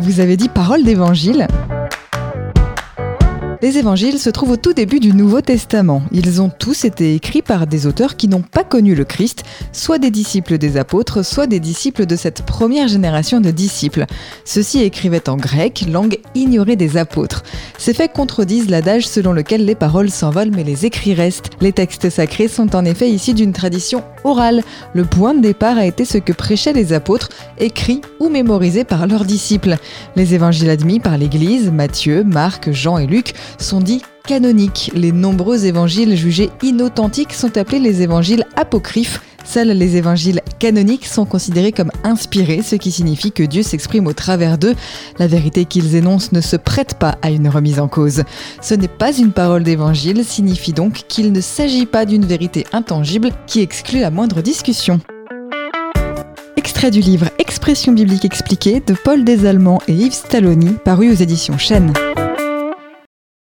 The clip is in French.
Vous avez dit parole d'évangile les évangiles se trouvent au tout début du Nouveau Testament. Ils ont tous été écrits par des auteurs qui n'ont pas connu le Christ, soit des disciples des apôtres, soit des disciples de cette première génération de disciples. Ceux-ci écrivaient en grec, langue ignorée des apôtres. Ces faits contredisent l'adage selon lequel les paroles s'envolent mais les écrits restent. Les textes sacrés sont en effet issus d'une tradition orale. Le point de départ a été ce que prêchaient les apôtres, écrits ou mémorisés par leurs disciples. Les évangiles admis par l'Église, Matthieu, Marc, Jean et Luc, sont dits canoniques. Les nombreux évangiles jugés inauthentiques sont appelés les évangiles apocryphes. Seuls les évangiles canoniques sont considérés comme inspirés, ce qui signifie que Dieu s'exprime au travers d'eux. La vérité qu'ils énoncent ne se prête pas à une remise en cause. Ce n'est pas une parole d'évangile, signifie donc qu'il ne s'agit pas d'une vérité intangible qui exclut la moindre discussion. Extrait du livre Expression biblique expliquée de Paul Desallemands et Yves Stalloni, paru aux éditions Chênes.